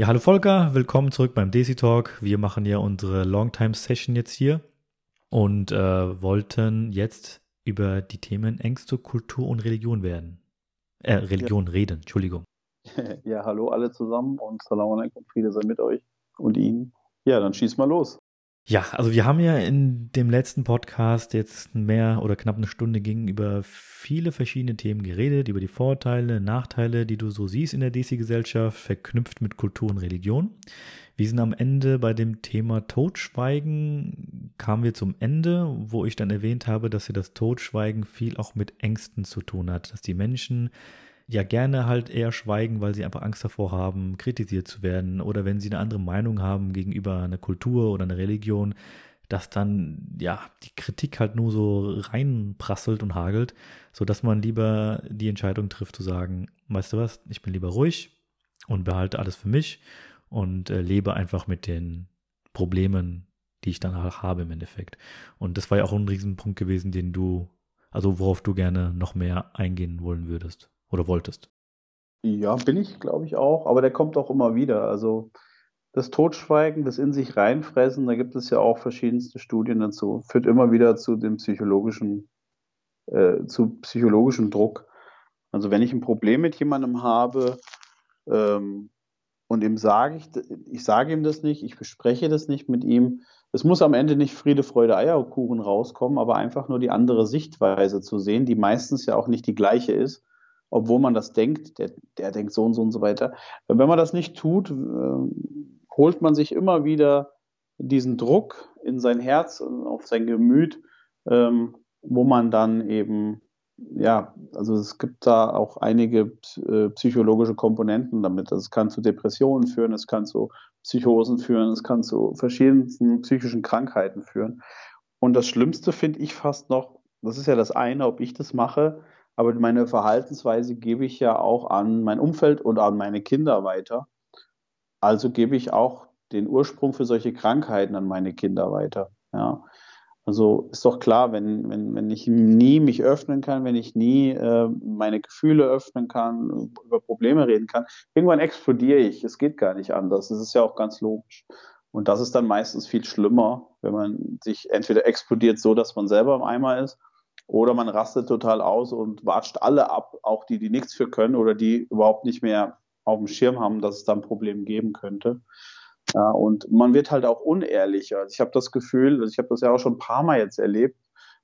Ja, hallo Volker, willkommen zurück beim Desi Talk. Wir machen ja unsere Longtime Session jetzt hier und äh, wollten jetzt über die Themen Ängste, Kultur und Religion werden. Äh, Religion ja. reden, Entschuldigung. Ja, hallo alle zusammen und Salam alaikum, Friede sei mit euch und Ihnen. Ja, dann schieß mal los. Ja, also wir haben ja in dem letzten Podcast jetzt mehr oder knapp eine Stunde gegenüber viele verschiedene Themen geredet, über die Vorteile, Nachteile, die du so siehst in der DC-Gesellschaft, verknüpft mit Kultur und Religion. Wir sind am Ende bei dem Thema Totschweigen, kamen wir zum Ende, wo ich dann erwähnt habe, dass ja das Totschweigen viel auch mit Ängsten zu tun hat, dass die Menschen ja gerne halt eher schweigen, weil sie einfach Angst davor haben, kritisiert zu werden. Oder wenn sie eine andere Meinung haben gegenüber einer Kultur oder einer Religion, dass dann ja die Kritik halt nur so reinprasselt und hagelt, so dass man lieber die Entscheidung trifft zu sagen, weißt du was, ich bin lieber ruhig und behalte alles für mich und äh, lebe einfach mit den Problemen, die ich dann auch habe im Endeffekt. Und das war ja auch ein Riesenpunkt gewesen, den du, also worauf du gerne noch mehr eingehen wollen würdest oder wolltest. Ja, bin ich, glaube ich, auch, aber der kommt auch immer wieder. Also das Totschweigen, das in sich reinfressen, da gibt es ja auch verschiedenste Studien dazu, führt immer wieder zu dem psychologischen, äh, zu psychologischem Druck. Also wenn ich ein Problem mit jemandem habe ähm, und ihm sage ich, ich sage ihm das nicht, ich bespreche das nicht mit ihm, es muss am Ende nicht Friede, Freude, Eierkuchen rauskommen, aber einfach nur die andere Sichtweise zu sehen, die meistens ja auch nicht die gleiche ist obwohl man das denkt, der, der denkt so und so und so weiter. Wenn man das nicht tut, äh, holt man sich immer wieder diesen Druck in sein Herz, auf sein Gemüt, ähm, wo man dann eben, ja, also es gibt da auch einige äh, psychologische Komponenten damit. Es kann zu Depressionen führen, es kann zu Psychosen führen, es kann zu verschiedensten psychischen Krankheiten führen. Und das Schlimmste finde ich fast noch, das ist ja das eine, ob ich das mache, aber meine Verhaltensweise gebe ich ja auch an mein Umfeld und an meine Kinder weiter. Also gebe ich auch den Ursprung für solche Krankheiten an meine Kinder weiter. Ja. Also ist doch klar, wenn, wenn, wenn ich nie mich öffnen kann, wenn ich nie äh, meine Gefühle öffnen kann, über Probleme reden kann, irgendwann explodiere ich. Es geht gar nicht anders. Das ist ja auch ganz logisch. Und das ist dann meistens viel schlimmer, wenn man sich entweder explodiert so, dass man selber im Eimer ist, oder man rastet total aus und watscht alle ab, auch die, die nichts für können oder die überhaupt nicht mehr auf dem Schirm haben, dass es da ein Problem geben könnte. Ja, und man wird halt auch unehrlicher. Also ich habe das Gefühl, also ich habe das ja auch schon ein paar Mal jetzt erlebt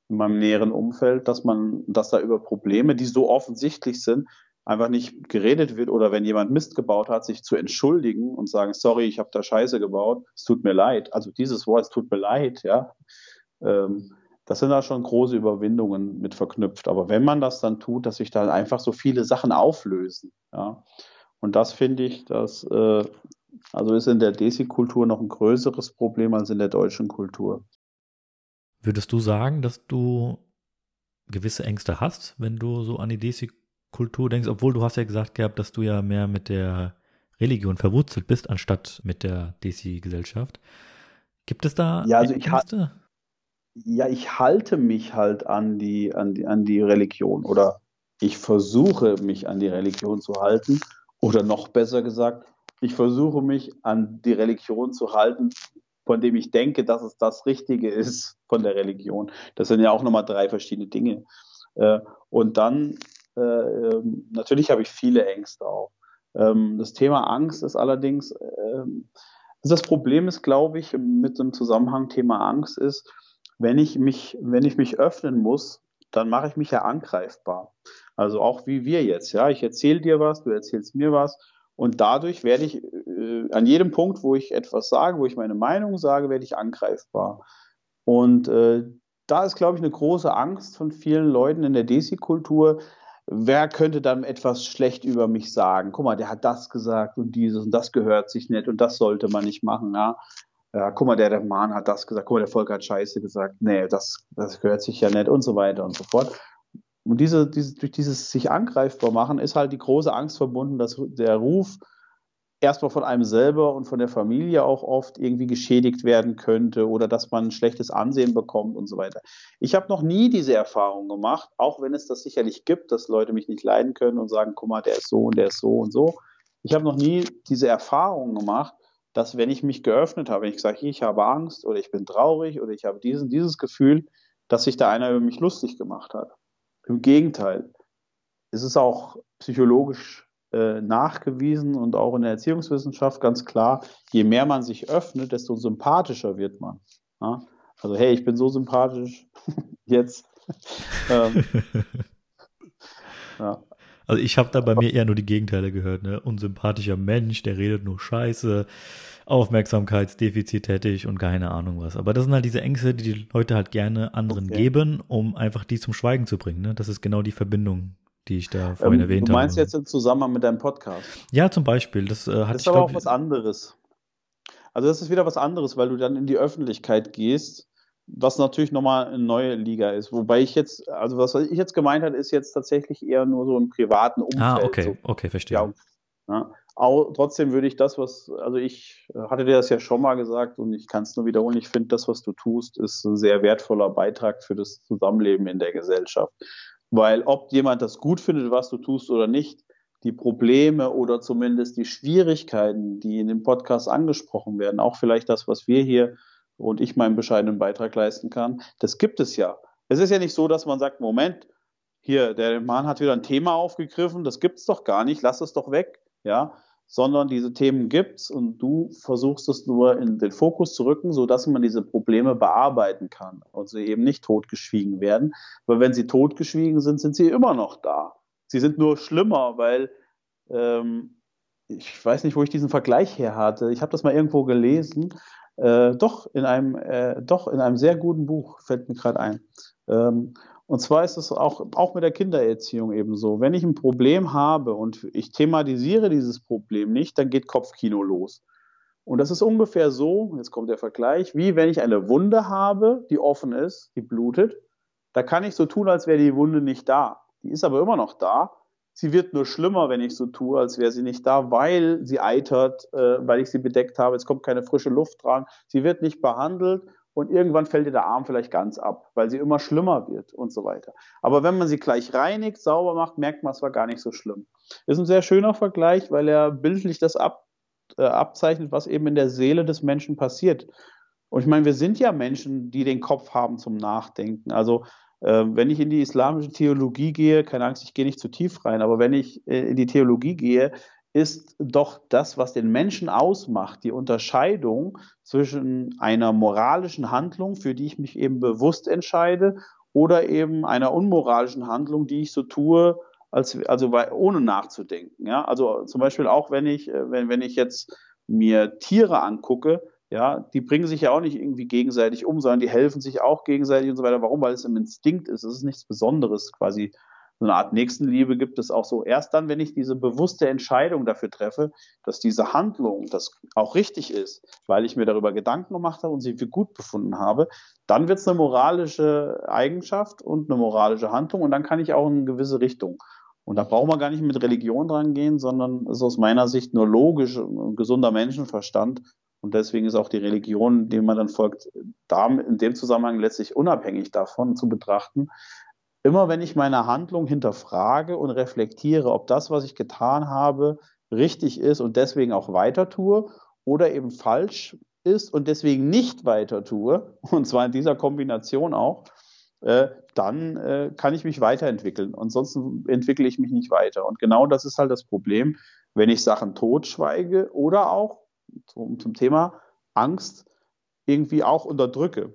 in meinem näheren Umfeld, dass man, dass da über Probleme, die so offensichtlich sind, einfach nicht geredet wird oder wenn jemand Mist gebaut hat, sich zu entschuldigen und sagen, sorry, ich habe da Scheiße gebaut, es tut mir leid. Also dieses Wort, es tut mir leid, ja. Ähm, das sind da schon große Überwindungen mit verknüpft. Aber wenn man das dann tut, dass sich dann einfach so viele Sachen auflösen. Ja. Und das finde ich, das äh, also ist in der Desi-Kultur noch ein größeres Problem als in der deutschen Kultur. Würdest du sagen, dass du gewisse Ängste hast, wenn du so an die Desi-Kultur denkst, obwohl du hast ja gesagt gehabt, dass du ja mehr mit der Religion verwurzelt bist, anstatt mit der Desi-Gesellschaft. Gibt es da ja, also Ängste? Ich ja, ich halte mich halt an die, an die, an die Religion oder ich versuche mich an die Religion zu halten oder noch besser gesagt, ich versuche mich an die Religion zu halten, von dem ich denke, dass es das Richtige ist von der Religion. Das sind ja auch nochmal drei verschiedene Dinge. Äh, und dann, äh, ähm, natürlich habe ich viele Ängste auch. Ähm, das Thema Angst ist allerdings, ähm, also das Problem ist, glaube ich, mit dem Zusammenhang Thema Angst ist, wenn ich mich, wenn ich mich öffnen muss, dann mache ich mich ja angreifbar. Also auch wie wir jetzt, ja. Ich erzähle dir was, du erzählst mir was und dadurch werde ich äh, an jedem Punkt, wo ich etwas sage, wo ich meine Meinung sage, werde ich angreifbar. Und äh, da ist, glaube ich, eine große Angst von vielen Leuten in der Desi-Kultur. Wer könnte dann etwas schlecht über mich sagen? Guck mal, der hat das gesagt und dieses und das gehört sich nicht und das sollte man nicht machen. Ja? Ja, guck mal, der, Mann hat das gesagt, guck mal, der Volker hat Scheiße gesagt, nee, das, das gehört sich ja nicht und so weiter und so fort. Und diese, diese, durch dieses sich angreifbar machen ist halt die große Angst verbunden, dass der Ruf erstmal von einem selber und von der Familie auch oft irgendwie geschädigt werden könnte oder dass man ein schlechtes Ansehen bekommt und so weiter. Ich habe noch nie diese Erfahrung gemacht, auch wenn es das sicherlich gibt, dass Leute mich nicht leiden können und sagen, guck mal, der ist so und der ist so und so. ich habe noch nie diese Erfahrung gemacht, dass wenn ich mich geöffnet habe, wenn ich sage, ich habe Angst oder ich bin traurig oder ich habe diesen, dieses Gefühl, dass sich da einer über mich lustig gemacht hat. Im Gegenteil. Es ist auch psychologisch äh, nachgewiesen und auch in der Erziehungswissenschaft ganz klar, je mehr man sich öffnet, desto sympathischer wird man. Ja? Also, hey, ich bin so sympathisch, jetzt. ähm, ja. Also ich habe da bei mir eher nur die Gegenteile gehört, ne? Unsympathischer Mensch, der redet nur Scheiße, Aufmerksamkeitsdefizit tätig und keine Ahnung was. Aber das sind halt diese Ängste, die die Leute halt gerne anderen okay. geben, um einfach die zum Schweigen zu bringen. Ne? Das ist genau die Verbindung, die ich da vorhin ähm, erwähnt habe. Du meinst habe. jetzt im Zusammenhang mit deinem Podcast? Ja, zum Beispiel. Das, äh, hat das ist aber glaub, auch was anderes. Also das ist wieder was anderes, weil du dann in die Öffentlichkeit gehst, was natürlich nochmal eine neue Liga ist. Wobei ich jetzt, also was ich jetzt gemeint habe, ist jetzt tatsächlich eher nur so im privaten Umfeld. Ah, okay, so. okay, verstehe. Ja, ja. Auch, trotzdem würde ich das, was, also ich hatte dir das ja schon mal gesagt und ich kann es nur wiederholen, ich finde, das, was du tust, ist ein sehr wertvoller Beitrag für das Zusammenleben in der Gesellschaft. Weil ob jemand das gut findet, was du tust oder nicht, die Probleme oder zumindest die Schwierigkeiten, die in dem Podcast angesprochen werden, auch vielleicht das, was wir hier und ich meinen bescheidenen Beitrag leisten kann, das gibt es ja. Es ist ja nicht so, dass man sagt, Moment, hier, der Mann hat wieder ein Thema aufgegriffen, das gibt es doch gar nicht, lass es doch weg ja, sondern diese Themen gibt's und du versuchst es nur in den Fokus zu rücken, so dass man diese Probleme bearbeiten kann und sie eben nicht totgeschwiegen werden. Weil wenn sie totgeschwiegen sind, sind sie immer noch da. Sie sind nur schlimmer, weil ähm, ich weiß nicht, wo ich diesen Vergleich her hatte. Ich habe das mal irgendwo gelesen. Äh, doch in einem, äh, doch in einem sehr guten Buch fällt mir gerade ein. Ähm, und zwar ist es auch, auch mit der Kindererziehung ebenso. Wenn ich ein Problem habe und ich thematisiere dieses Problem nicht, dann geht Kopfkino los. Und das ist ungefähr so, jetzt kommt der Vergleich, wie wenn ich eine Wunde habe, die offen ist, die blutet. Da kann ich so tun, als wäre die Wunde nicht da. Die ist aber immer noch da. Sie wird nur schlimmer, wenn ich so tue, als wäre sie nicht da, weil sie eitert, äh, weil ich sie bedeckt habe. Es kommt keine frische Luft dran. Sie wird nicht behandelt und irgendwann fällt ihr der Arm vielleicht ganz ab, weil sie immer schlimmer wird und so weiter. Aber wenn man sie gleich reinigt, sauber macht, merkt man, es war gar nicht so schlimm. Ist ein sehr schöner Vergleich, weil er bildlich das ab, äh, abzeichnet, was eben in der Seele des Menschen passiert. Und ich meine, wir sind ja Menschen, die den Kopf haben zum Nachdenken. Also wenn ich in die islamische Theologie gehe, keine Angst, ich gehe nicht zu tief rein, aber wenn ich äh, in die Theologie gehe, ist doch das, was den Menschen ausmacht, die Unterscheidung zwischen einer moralischen Handlung, für die ich mich eben bewusst entscheide, oder eben einer unmoralischen Handlung, die ich so tue, als, also ohne nachzudenken. Ja? Also zum Beispiel auch, wenn ich, äh, wenn, wenn ich jetzt mir Tiere angucke, ja, die bringen sich ja auch nicht irgendwie gegenseitig um, sondern die helfen sich auch gegenseitig und so weiter. Warum? Weil es im Instinkt ist. Es ist nichts Besonderes quasi so eine Art Nächstenliebe gibt es auch so. Erst dann, wenn ich diese bewusste Entscheidung dafür treffe, dass diese Handlung das auch richtig ist, weil ich mir darüber Gedanken gemacht habe und sie für gut befunden habe, dann wird es eine moralische Eigenschaft und eine moralische Handlung und dann kann ich auch in eine gewisse Richtung. Und da braucht man gar nicht mit Religion dran gehen, sondern ist aus meiner Sicht nur logisch und gesunder Menschenverstand. Und deswegen ist auch die Religion, dem man dann folgt, in dem Zusammenhang letztlich unabhängig davon zu betrachten, immer wenn ich meine Handlung hinterfrage und reflektiere, ob das, was ich getan habe, richtig ist und deswegen auch weiter tue oder eben falsch ist und deswegen nicht weiter tue, und zwar in dieser Kombination auch, äh, dann äh, kann ich mich weiterentwickeln. Ansonsten entwickle ich mich nicht weiter. Und genau das ist halt das Problem, wenn ich Sachen totschweige oder auch zum, zum Thema Angst irgendwie auch unterdrücke.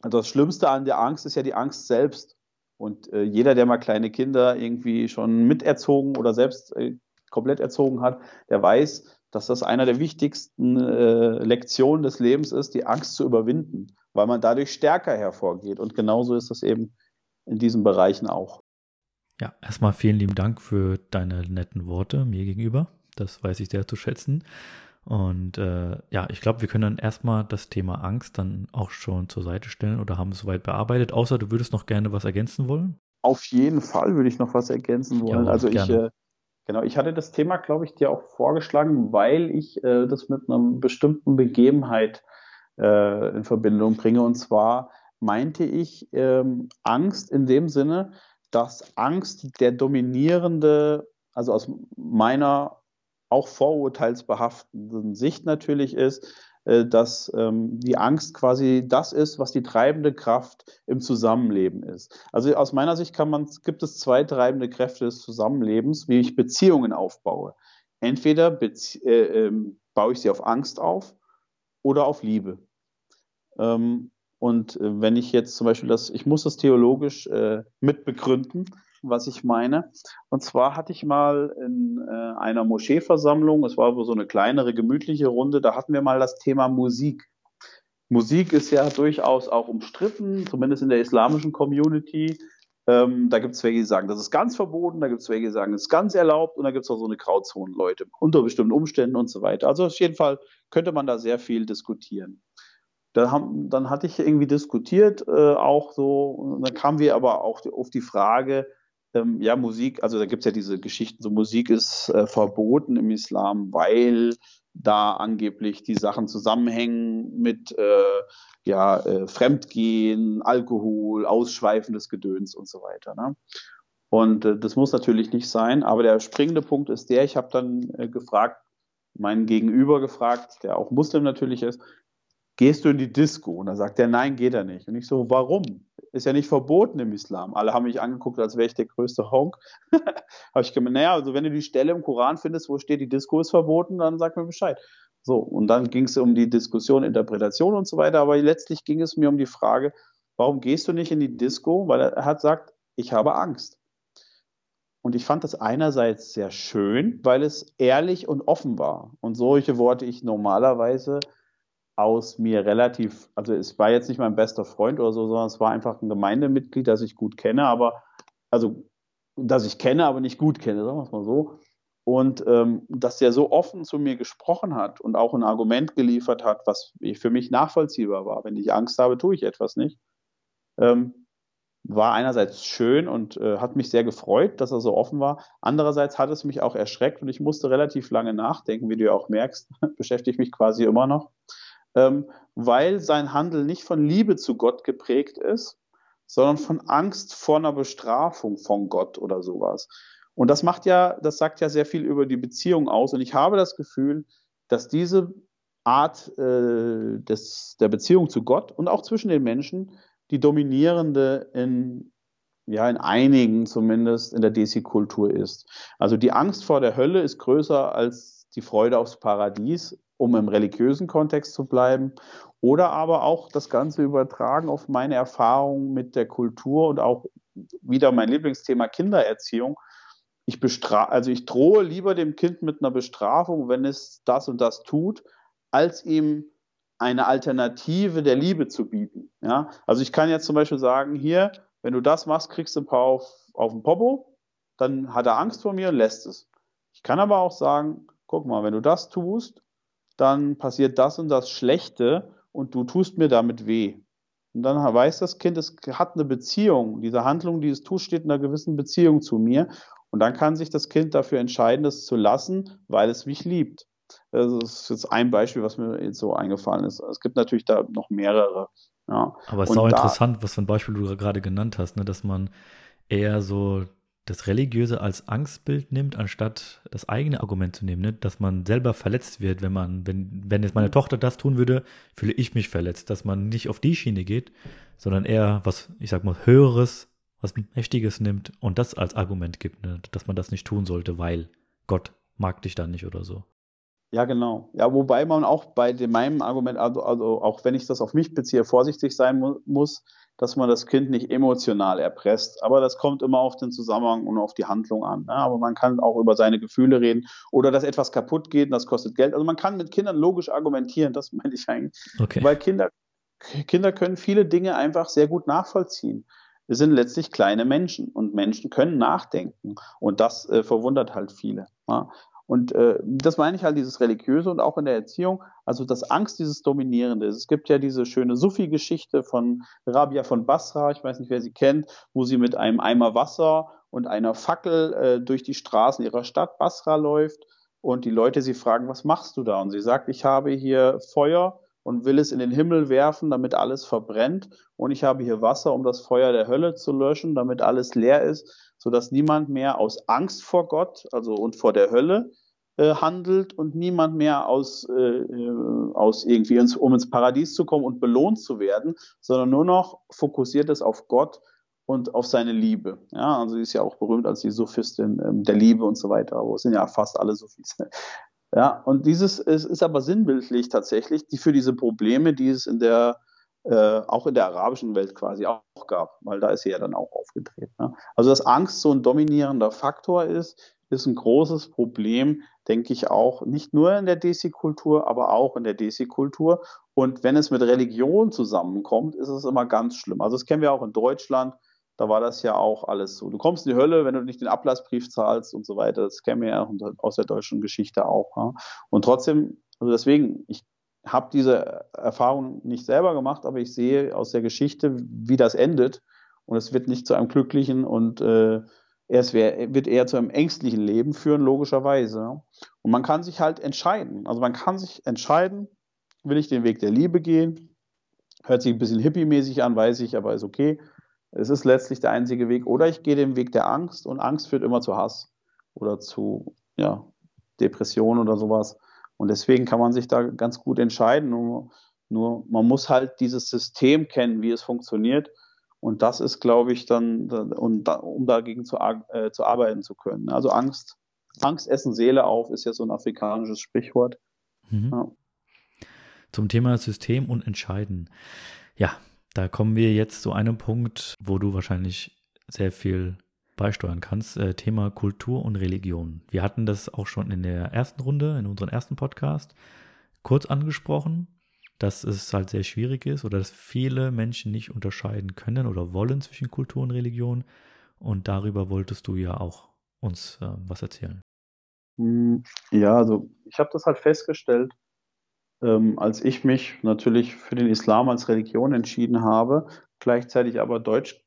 Also das Schlimmste an der Angst ist ja die Angst selbst. Und äh, jeder, der mal kleine Kinder irgendwie schon miterzogen oder selbst äh, komplett erzogen hat, der weiß, dass das einer der wichtigsten äh, Lektionen des Lebens ist, die Angst zu überwinden, weil man dadurch stärker hervorgeht. Und genauso ist das eben in diesen Bereichen auch. Ja, erstmal vielen lieben Dank für deine netten Worte mir gegenüber. Das weiß ich sehr zu schätzen. Und äh, ja, ich glaube, wir können dann erstmal das Thema Angst dann auch schon zur Seite stellen oder haben es soweit bearbeitet, außer du würdest noch gerne was ergänzen wollen? Auf jeden Fall würde ich noch was ergänzen wollen. Ja, also ich, äh, genau, ich hatte das Thema, glaube ich, dir auch vorgeschlagen, weil ich äh, das mit einer bestimmten Begebenheit äh, in Verbindung bringe. Und zwar meinte ich ähm, Angst in dem Sinne, dass Angst der dominierende, also aus meiner auch vorurteilsbehafteten Sicht natürlich ist, äh, dass ähm, die Angst quasi das ist, was die treibende Kraft im Zusammenleben ist. Also aus meiner Sicht kann man, gibt es zwei treibende Kräfte des Zusammenlebens, wie ich Beziehungen aufbaue. Entweder bezie äh, äh, baue ich sie auf Angst auf oder auf Liebe. Ähm, und äh, wenn ich jetzt zum Beispiel das, ich muss das theologisch äh, mitbegründen, was ich meine. Und zwar hatte ich mal in äh, einer Moscheeversammlung, es war so eine kleinere, gemütliche Runde, da hatten wir mal das Thema Musik. Musik ist ja durchaus auch umstritten, zumindest in der islamischen Community. Ähm, da gibt es welche, die sagen, das ist ganz verboten, da gibt es welche, die sagen, das ist ganz erlaubt und da gibt es auch so eine Grauzone-Leute unter bestimmten Umständen und so weiter. Also auf jeden Fall könnte man da sehr viel diskutieren. Da haben, dann hatte ich irgendwie diskutiert, äh, auch so, dann kamen wir aber auch auf die Frage, ähm, ja, Musik, also da gibt es ja diese Geschichten, so Musik ist äh, verboten im Islam, weil da angeblich die Sachen zusammenhängen mit äh, ja, äh, Fremdgehen, Alkohol, ausschweifendes Gedöns und so weiter. Ne? Und äh, das muss natürlich nicht sein, aber der springende Punkt ist der, ich habe dann äh, gefragt, meinen Gegenüber gefragt, der auch Muslim natürlich ist, gehst du in die Disco? Und dann sagt er, nein, geht er nicht. Und ich so, warum? Ist ja nicht verboten im Islam. Alle haben mich angeguckt, als wäre ich der größte Honk. Habe ich gemeint, naja, also wenn du die Stelle im Koran findest, wo steht, die Disco ist verboten, dann sag mir Bescheid. So, und dann ging es um die Diskussion, Interpretation und so weiter, aber letztlich ging es mir um die Frage, warum gehst du nicht in die Disco? Weil er hat gesagt, ich habe Angst. Und ich fand das einerseits sehr schön, weil es ehrlich und offen war. Und solche Worte ich normalerweise aus mir relativ, also es war jetzt nicht mein bester Freund oder so, sondern es war einfach ein Gemeindemitglied, das ich gut kenne, aber, also, das ich kenne, aber nicht gut kenne, sagen wir es mal so. Und ähm, dass der so offen zu mir gesprochen hat und auch ein Argument geliefert hat, was für mich nachvollziehbar war. Wenn ich Angst habe, tue ich etwas nicht. Ähm, war einerseits schön und äh, hat mich sehr gefreut, dass er so offen war. Andererseits hat es mich auch erschreckt und ich musste relativ lange nachdenken, wie du ja auch merkst, beschäftige ich mich quasi immer noch ähm, weil sein Handel nicht von Liebe zu Gott geprägt ist, sondern von Angst vor einer Bestrafung von Gott oder sowas. Und das macht ja, das sagt ja sehr viel über die Beziehung aus. Und ich habe das Gefühl, dass diese Art äh, des, der Beziehung zu Gott und auch zwischen den Menschen die dominierende in, ja, in einigen zumindest in der Desi-Kultur ist. Also die Angst vor der Hölle ist größer als die Freude aufs Paradies um im religiösen Kontext zu bleiben, oder aber auch das Ganze übertragen auf meine Erfahrungen mit der Kultur und auch wieder mein Lieblingsthema Kindererziehung. Ich also ich drohe lieber dem Kind mit einer Bestrafung, wenn es das und das tut, als ihm eine Alternative der Liebe zu bieten. Ja? Also ich kann jetzt zum Beispiel sagen, hier, wenn du das machst, kriegst du ein paar auf, auf den Popo, dann hat er Angst vor mir und lässt es. Ich kann aber auch sagen, guck mal, wenn du das tust, dann passiert das und das Schlechte und du tust mir damit weh. Und dann weiß das Kind, es hat eine Beziehung. Diese Handlung, die es tut, steht in einer gewissen Beziehung zu mir. Und dann kann sich das Kind dafür entscheiden, das zu lassen, weil es mich liebt. Das ist jetzt ein Beispiel, was mir jetzt so eingefallen ist. Es gibt natürlich da noch mehrere. Ja. Aber es ist auch interessant, was für ein Beispiel du gerade genannt hast, ne? dass man eher so das Religiöse als Angstbild nimmt, anstatt das eigene Argument zu nehmen, ne? dass man selber verletzt wird, wenn man, wenn, wenn jetzt meine mhm. Tochter das tun würde, fühle ich mich verletzt, dass man nicht auf die Schiene geht, sondern eher was, ich sag mal, höheres, was Mächtiges nimmt und das als Argument gibt, ne? dass man das nicht tun sollte, weil Gott mag dich dann nicht oder so. Ja, genau. Ja, wobei man auch bei dem, meinem Argument, also, also auch wenn ich das auf mich beziehe, vorsichtig sein mu muss, dass man das Kind nicht emotional erpresst. Aber das kommt immer auf den Zusammenhang und auf die Handlung an. Ne? Aber man kann auch über seine Gefühle reden oder dass etwas kaputt geht, das kostet Geld. Also man kann mit Kindern logisch argumentieren, das meine ich eigentlich. Okay. Weil Kinder, Kinder können viele Dinge einfach sehr gut nachvollziehen. Wir sind letztlich kleine Menschen und Menschen können nachdenken und das äh, verwundert halt viele. Ja? Und äh, das meine ich halt, dieses Religiöse und auch in der Erziehung, also das Angst, dieses Dominierende. Es gibt ja diese schöne Sufi-Geschichte von Rabia von Basra, ich weiß nicht, wer sie kennt, wo sie mit einem Eimer Wasser und einer Fackel äh, durch die Straßen ihrer Stadt Basra läuft und die Leute sie fragen, was machst du da? Und sie sagt, ich habe hier Feuer und will es in den Himmel werfen, damit alles verbrennt. Und ich habe hier Wasser, um das Feuer der Hölle zu löschen, damit alles leer ist, sodass niemand mehr aus Angst vor Gott, also und vor der Hölle, äh, handelt und niemand mehr aus, äh, äh, aus irgendwie ins, um ins Paradies zu kommen und belohnt zu werden, sondern nur noch fokussiert ist auf Gott und auf seine Liebe. Ja, also sie ist ja auch berühmt als die Sophistin ähm, der Liebe und so weiter, aber es sind ja fast alle Sophis. Ja, und dieses ist, ist aber sinnbildlich tatsächlich, die für diese Probleme, die es in der äh, auch in der arabischen Welt quasi auch gab, weil da ist sie ja dann auch aufgetreten. Ne? Also dass Angst so ein dominierender Faktor ist, ist ein großes Problem, denke ich auch, nicht nur in der Desi-Kultur, aber auch in der Desi-Kultur. Und wenn es mit Religion zusammenkommt, ist es immer ganz schlimm. Also das kennen wir auch in Deutschland. Da war das ja auch alles so. Du kommst in die Hölle, wenn du nicht den Ablassbrief zahlst und so weiter. Das kennen wir ja aus der deutschen Geschichte auch. Ja. Und trotzdem, also deswegen, ich habe diese Erfahrung nicht selber gemacht, aber ich sehe aus der Geschichte, wie das endet. Und es wird nicht zu einem glücklichen und äh, wär, wird eher zu einem ängstlichen Leben führen, logischerweise. Und man kann sich halt entscheiden. Also man kann sich entscheiden, will ich den Weg der Liebe gehen? Hört sich ein bisschen hippie-mäßig an, weiß ich, aber ist okay. Es ist letztlich der einzige Weg. Oder ich gehe den Weg der Angst und Angst führt immer zu Hass oder zu ja, Depression oder sowas. Und deswegen kann man sich da ganz gut entscheiden. Nur, nur man muss halt dieses System kennen, wie es funktioniert und das ist, glaube ich, dann, um, um dagegen zu, äh, zu arbeiten zu können. Also Angst, Angst essen Seele auf, ist ja so ein afrikanisches Sprichwort. Mhm. Ja. Zum Thema System und Entscheiden. Ja, da kommen wir jetzt zu einem Punkt, wo du wahrscheinlich sehr viel beisteuern kannst. Äh, Thema Kultur und Religion. Wir hatten das auch schon in der ersten Runde, in unserem ersten Podcast, kurz angesprochen dass es halt sehr schwierig ist oder dass viele Menschen nicht unterscheiden können oder wollen zwischen Kultur und Religion. Und darüber wolltest du ja auch uns äh, was erzählen. Hm, ja, also ich habe das halt festgestellt, ähm, als ich mich natürlich für den Islam als Religion entschieden habe, gleichzeitig aber Deutsch,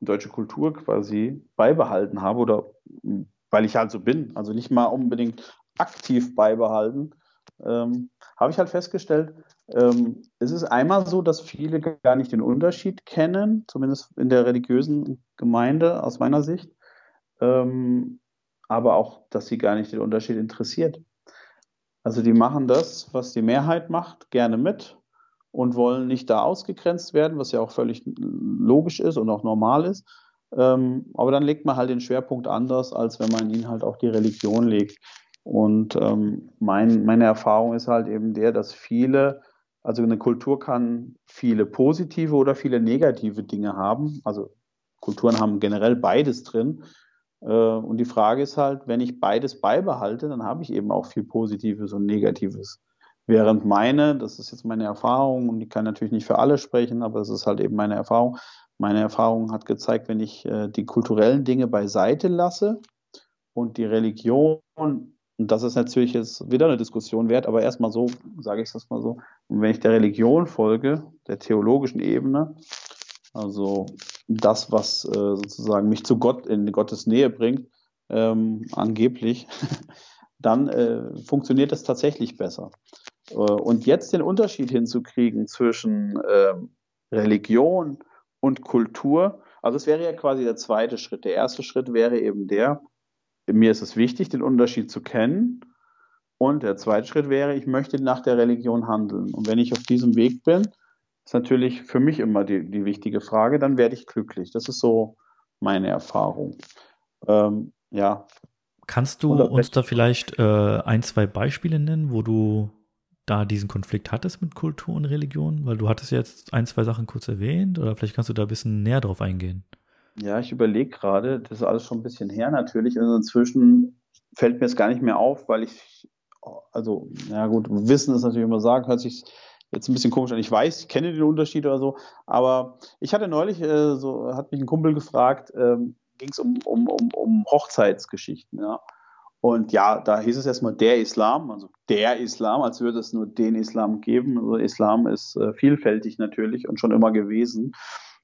deutsche Kultur quasi beibehalten habe oder hm, weil ich halt so bin, also nicht mal unbedingt aktiv beibehalten, ähm, habe ich halt festgestellt, ähm, es ist einmal so, dass viele gar nicht den Unterschied kennen, zumindest in der religiösen Gemeinde aus meiner Sicht, ähm, aber auch, dass sie gar nicht den Unterschied interessiert. Also die machen das, was die Mehrheit macht, gerne mit und wollen nicht da ausgegrenzt werden, was ja auch völlig logisch ist und auch normal ist. Ähm, aber dann legt man halt den Schwerpunkt anders, als wenn man ihnen halt auch die Religion legt. Und ähm, mein, meine Erfahrung ist halt eben der, dass viele, also eine Kultur kann viele positive oder viele negative Dinge haben. Also Kulturen haben generell beides drin. Äh, und die Frage ist halt, wenn ich beides beibehalte, dann habe ich eben auch viel Positives und Negatives. Während meine, das ist jetzt meine Erfahrung und die kann natürlich nicht für alle sprechen, aber es ist halt eben meine Erfahrung. Meine Erfahrung hat gezeigt, wenn ich äh, die kulturellen Dinge beiseite lasse und die Religion und das ist natürlich jetzt wieder eine Diskussion wert, aber erstmal so, sage ich das mal so, wenn ich der Religion folge, der theologischen Ebene, also das, was äh, sozusagen mich zu Gott in Gottes Nähe bringt, ähm, angeblich, dann äh, funktioniert das tatsächlich besser. Äh, und jetzt den Unterschied hinzukriegen zwischen ähm, Religion und Kultur, also es wäre ja quasi der zweite Schritt. Der erste Schritt wäre eben der, mir ist es wichtig, den Unterschied zu kennen. Und der zweite Schritt wäre, ich möchte nach der Religion handeln. Und wenn ich auf diesem Weg bin, ist natürlich für mich immer die, die wichtige Frage, dann werde ich glücklich. Das ist so meine Erfahrung. Ähm, ja. Kannst du uns da vielleicht äh, ein, zwei Beispiele nennen, wo du da diesen Konflikt hattest mit Kultur und Religion? Weil du hattest jetzt ein, zwei Sachen kurz erwähnt, oder vielleicht kannst du da ein bisschen näher drauf eingehen. Ja, ich überlege gerade, das ist alles schon ein bisschen her natürlich. Und inzwischen fällt mir es gar nicht mehr auf, weil ich, also, ja gut, Wissen ist natürlich immer sagen, hört sich jetzt ein bisschen komisch an. Ich weiß, ich kenne den Unterschied oder so, aber ich hatte neulich, äh, so hat mich ein Kumpel gefragt, ähm, ging es um, um, um, um Hochzeitsgeschichten, ja. Und ja, da hieß es erstmal der Islam, also der Islam, als würde es nur den Islam geben. Also Islam ist äh, vielfältig natürlich und schon immer gewesen.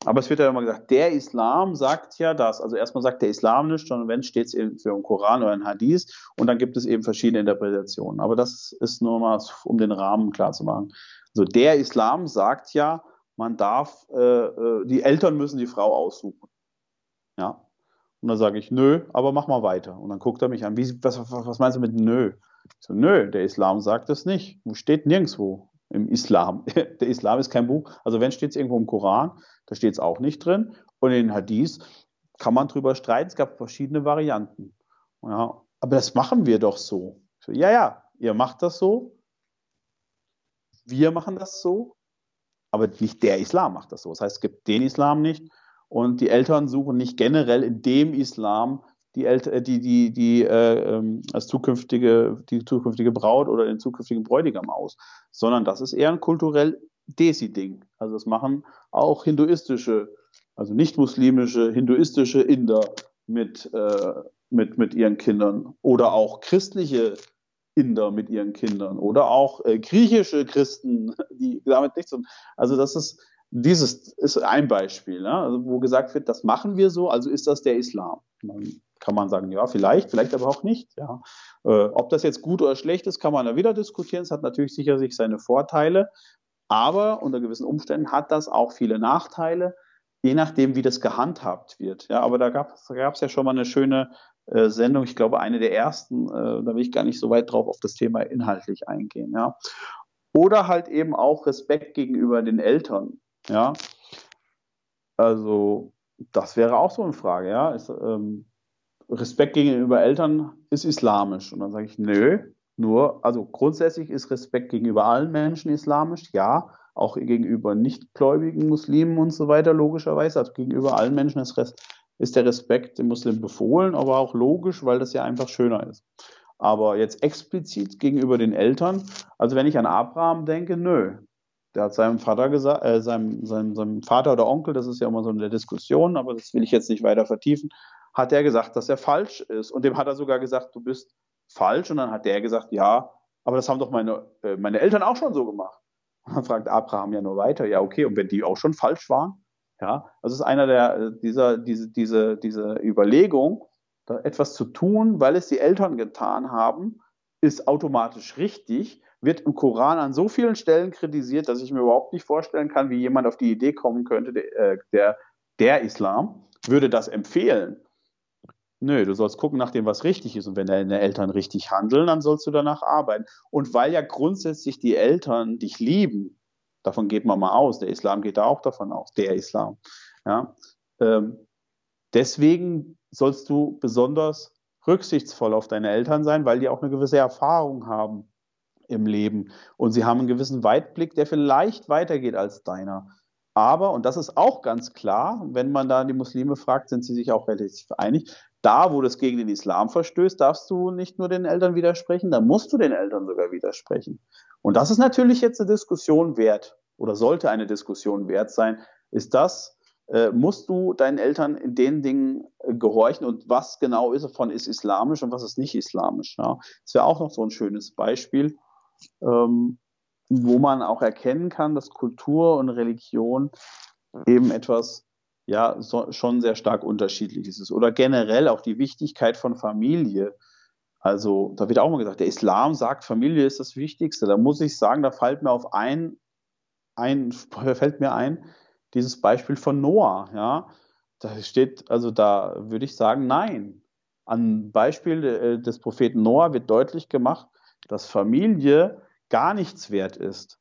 Aber es wird ja immer gesagt, der Islam sagt ja das. Also erstmal sagt der Islam nicht, sondern wenn steht es eben für einen Koran oder einen Hadith und dann gibt es eben verschiedene Interpretationen. Aber das ist nur mal, um den Rahmen klar zu machen. Also der Islam sagt ja, man darf, äh, äh, die Eltern müssen die Frau aussuchen. Ja. Und dann sage ich, nö, aber mach mal weiter. Und dann guckt er mich an, wie, was, was meinst du mit nö? Ich so, nö, der Islam sagt das nicht. Steht nirgendwo im Islam. Der Islam ist kein Buch. Also wenn steht es irgendwo im Koran, da steht es auch nicht drin. Und in den Hadith kann man drüber streiten. Es gab verschiedene Varianten. Ja, aber das machen wir doch so. so. Ja, ja, ihr macht das so. Wir machen das so. Aber nicht der Islam macht das so. Das heißt, es gibt den Islam nicht. Und die Eltern suchen nicht generell in dem Islam die, Elter, äh, die, die, die äh, ähm, als zukünftige, die zukünftige Braut oder den zukünftigen Bräutigam aus, sondern das ist eher ein kulturell Desi-Ding. Also das machen auch hinduistische, also nicht muslimische, hinduistische Inder mit, äh, mit, mit ihren Kindern oder auch christliche Inder mit ihren Kindern oder auch äh, griechische Christen, die damit nichts tun. Also das ist dieses ist ein Beispiel, ne? also wo gesagt wird, das machen wir so, also ist das der Islam. Dann kann man sagen, ja, vielleicht, vielleicht aber auch nicht. Ja. Äh, ob das jetzt gut oder schlecht ist, kann man da wieder diskutieren. Es hat natürlich sicherlich seine Vorteile, aber unter gewissen Umständen hat das auch viele Nachteile, je nachdem, wie das gehandhabt wird. Ja, aber da gab es ja schon mal eine schöne äh, Sendung, ich glaube, eine der ersten, äh, da will ich gar nicht so weit drauf auf das Thema inhaltlich eingehen. Ja. Oder halt eben auch Respekt gegenüber den Eltern. Ja. Also, das wäre auch so eine Frage, ja. Ist, ähm, Respekt gegenüber Eltern ist islamisch. Und dann sage ich, nö, nur, also grundsätzlich ist Respekt gegenüber allen Menschen islamisch, ja, auch gegenüber nichtgläubigen Muslimen und so weiter, logischerweise. Also gegenüber allen Menschen ist, ist der Respekt dem Muslim befohlen, aber auch logisch, weil das ja einfach schöner ist. Aber jetzt explizit gegenüber den Eltern, also wenn ich an Abraham denke, nö. Der hat seinem Vater gesagt, äh, seinem, seinem, seinem Vater oder Onkel, das ist ja immer so eine Diskussion, aber das will ich jetzt nicht weiter vertiefen, hat er gesagt, dass er falsch ist. Und dem hat er sogar gesagt, du bist falsch. Und dann hat der gesagt, ja, aber das haben doch meine, äh, meine Eltern auch schon so gemacht. Und dann fragt Abraham ja nur weiter, ja, okay, und wenn die auch schon falsch waren? Ja, das ist einer der, äh, dieser, diese, diese, diese Überlegung, da etwas zu tun, weil es die Eltern getan haben, ist automatisch richtig, wird im Koran an so vielen Stellen kritisiert, dass ich mir überhaupt nicht vorstellen kann, wie jemand auf die Idee kommen könnte, der, äh, der, der Islam würde das empfehlen. Nö, du sollst gucken nach dem, was richtig ist. Und wenn deine Eltern richtig handeln, dann sollst du danach arbeiten. Und weil ja grundsätzlich die Eltern dich lieben, davon geht man mal aus, der Islam geht da auch davon aus, der Islam. Ja, ähm, deswegen sollst du besonders rücksichtsvoll auf deine Eltern sein, weil die auch eine gewisse Erfahrung haben im Leben. Und sie haben einen gewissen Weitblick, der vielleicht weitergeht als deiner. Aber, und das ist auch ganz klar, wenn man da die Muslime fragt, sind sie sich auch relativ einig, da, wo das gegen den Islam verstößt, darfst du nicht nur den Eltern widersprechen, da musst du den Eltern sogar widersprechen. Und das ist natürlich jetzt eine Diskussion wert oder sollte eine Diskussion wert sein. Ist das, äh, musst du deinen Eltern in den Dingen äh, gehorchen und was genau ist davon ist islamisch und was ist nicht islamisch? Ja? Das wäre auch noch so ein schönes Beispiel, ähm, wo man auch erkennen kann, dass Kultur und Religion eben etwas ja so, schon sehr stark unterschiedlich ist. Oder generell auch die Wichtigkeit von Familie. Also da wird auch mal gesagt, der Islam sagt, Familie ist das Wichtigste. Da muss ich sagen, da fällt mir auf ein, ein fällt mir ein, dieses Beispiel von Noah, ja. Da steht, also da würde ich sagen, nein. An Beispiel äh, des Propheten Noah wird deutlich gemacht, dass Familie gar nichts wert ist.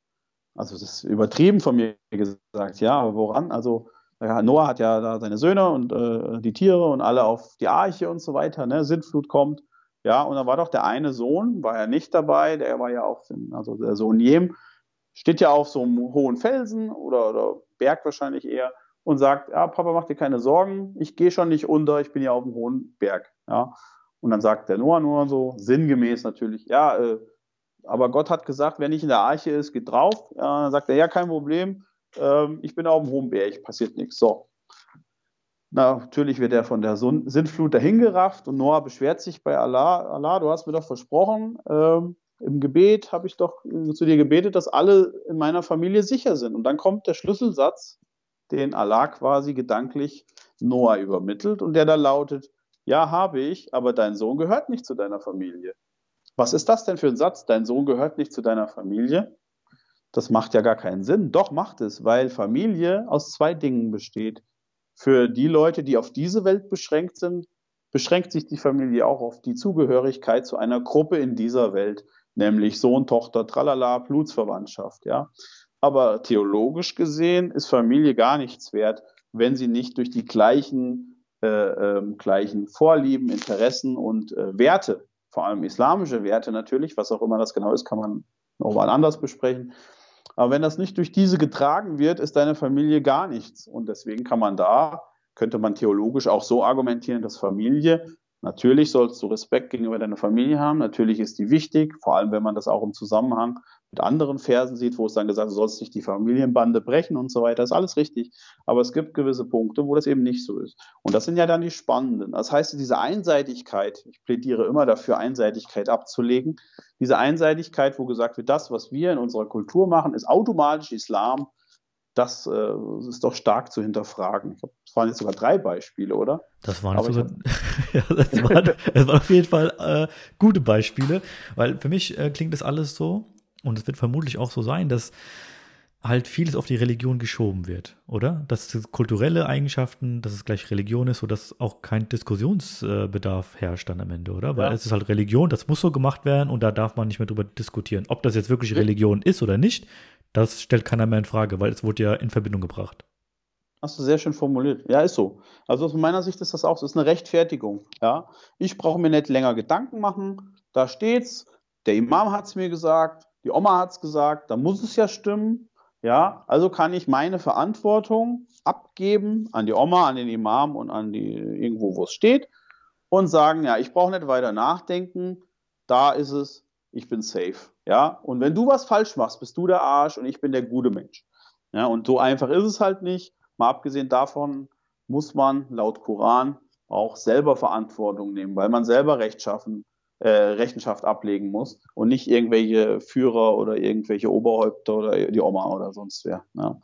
Also das ist übertrieben von mir gesagt, ja, aber woran? Also Noah hat ja da seine Söhne und äh, die Tiere und alle auf die Arche und so weiter, ne? Sintflut kommt. Ja, und da war doch der eine Sohn, war ja nicht dabei, der war ja dem, also der Sohn Jem, steht ja auf so einem hohen Felsen oder, oder Berg wahrscheinlich eher und sagt, ja, Papa, mach dir keine Sorgen, ich gehe schon nicht unter, ich bin ja auf dem hohen Berg. Ja. Und dann sagt der Noah nur so, sinngemäß natürlich, ja, äh, aber Gott hat gesagt, wer nicht in der Arche ist, geht drauf. Ja, dann sagt er, ja, kein Problem, ähm, ich bin auf dem hohen Berg, passiert nichts. So. Na, natürlich wird er von der Sintflut dahingerafft und Noah beschwert sich bei Allah. Allah, du hast mir doch versprochen, ähm, im Gebet habe ich doch zu dir gebetet, dass alle in meiner Familie sicher sind. Und dann kommt der Schlüsselsatz, den Allah quasi gedanklich Noah übermittelt und der da lautet, ja, habe ich, aber dein Sohn gehört nicht zu deiner Familie. Was ist das denn für ein Satz? Dein Sohn gehört nicht zu deiner Familie? Das macht ja gar keinen Sinn. Doch macht es, weil Familie aus zwei Dingen besteht. Für die Leute, die auf diese Welt beschränkt sind, beschränkt sich die Familie auch auf die Zugehörigkeit zu einer Gruppe in dieser Welt, nämlich Sohn, Tochter, Tralala, Blutsverwandtschaft, ja. Aber theologisch gesehen ist Familie gar nichts wert, wenn sie nicht durch die gleichen, äh, äh, gleichen Vorlieben, Interessen und äh, Werte, vor allem islamische Werte natürlich, was auch immer das genau ist, kann man nochmal anders besprechen. Aber wenn das nicht durch diese getragen wird, ist deine Familie gar nichts. Und deswegen kann man da, könnte man theologisch auch so argumentieren, dass Familie Natürlich sollst du Respekt gegenüber deiner Familie haben. Natürlich ist die wichtig, vor allem wenn man das auch im Zusammenhang mit anderen Versen sieht, wo es dann gesagt wird, du sollst nicht die Familienbande brechen und so weiter. Ist alles richtig. Aber es gibt gewisse Punkte, wo das eben nicht so ist. Und das sind ja dann die spannenden. Das heißt, diese Einseitigkeit, ich plädiere immer dafür, Einseitigkeit abzulegen. Diese Einseitigkeit, wo gesagt wird, das, was wir in unserer Kultur machen, ist automatisch Islam das äh, ist doch stark zu hinterfragen. Glaub, das waren jetzt sogar drei Beispiele, oder? Das waren, sogar, ja, das waren, das waren auf jeden Fall äh, gute Beispiele, weil für mich äh, klingt das alles so, und es wird vermutlich auch so sein, dass halt vieles auf die Religion geschoben wird, oder? Dass kulturelle Eigenschaften, dass es gleich Religion ist, sodass auch kein Diskussionsbedarf herrscht dann am Ende, oder? Weil ja. es ist halt Religion, das muss so gemacht werden und da darf man nicht mehr drüber diskutieren. Ob das jetzt wirklich Religion ist oder nicht, das stellt keiner mehr in Frage, weil es wurde ja in Verbindung gebracht. Hast du sehr schön formuliert. Ja, ist so. Also aus meiner Sicht ist das auch so. Es ist eine Rechtfertigung. Ja, ich brauche mir nicht länger Gedanken machen. Da steht's. Der Imam hat es mir gesagt. Die Oma hat es gesagt. Da muss es ja stimmen. Ja, also kann ich meine Verantwortung abgeben an die Oma, an den Imam und an die irgendwo, wo es steht und sagen, ja, ich brauche nicht weiter nachdenken. Da ist es. Ich bin safe. Ja, und wenn du was falsch machst, bist du der Arsch und ich bin der gute Mensch. Ja, und so einfach ist es halt nicht. Mal abgesehen davon muss man laut Koran auch selber Verantwortung nehmen, weil man selber Rechtschaffen, äh, Rechenschaft ablegen muss und nicht irgendwelche Führer oder irgendwelche Oberhäupter oder die Oma oder sonst wer. Ja.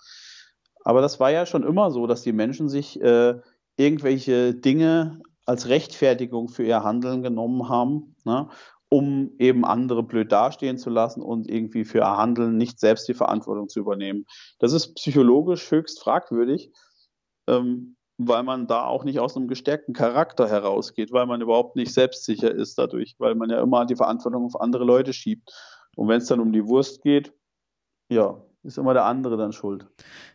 Aber das war ja schon immer so, dass die Menschen sich äh, irgendwelche Dinge als Rechtfertigung für ihr Handeln genommen haben. Ne? Um eben andere blöd dastehen zu lassen und irgendwie für ihr Handeln nicht selbst die Verantwortung zu übernehmen. Das ist psychologisch höchst fragwürdig, ähm, weil man da auch nicht aus einem gestärkten Charakter herausgeht, weil man überhaupt nicht selbstsicher ist dadurch, weil man ja immer die Verantwortung auf andere Leute schiebt. Und wenn es dann um die Wurst geht, ja, ist immer der andere dann schuld.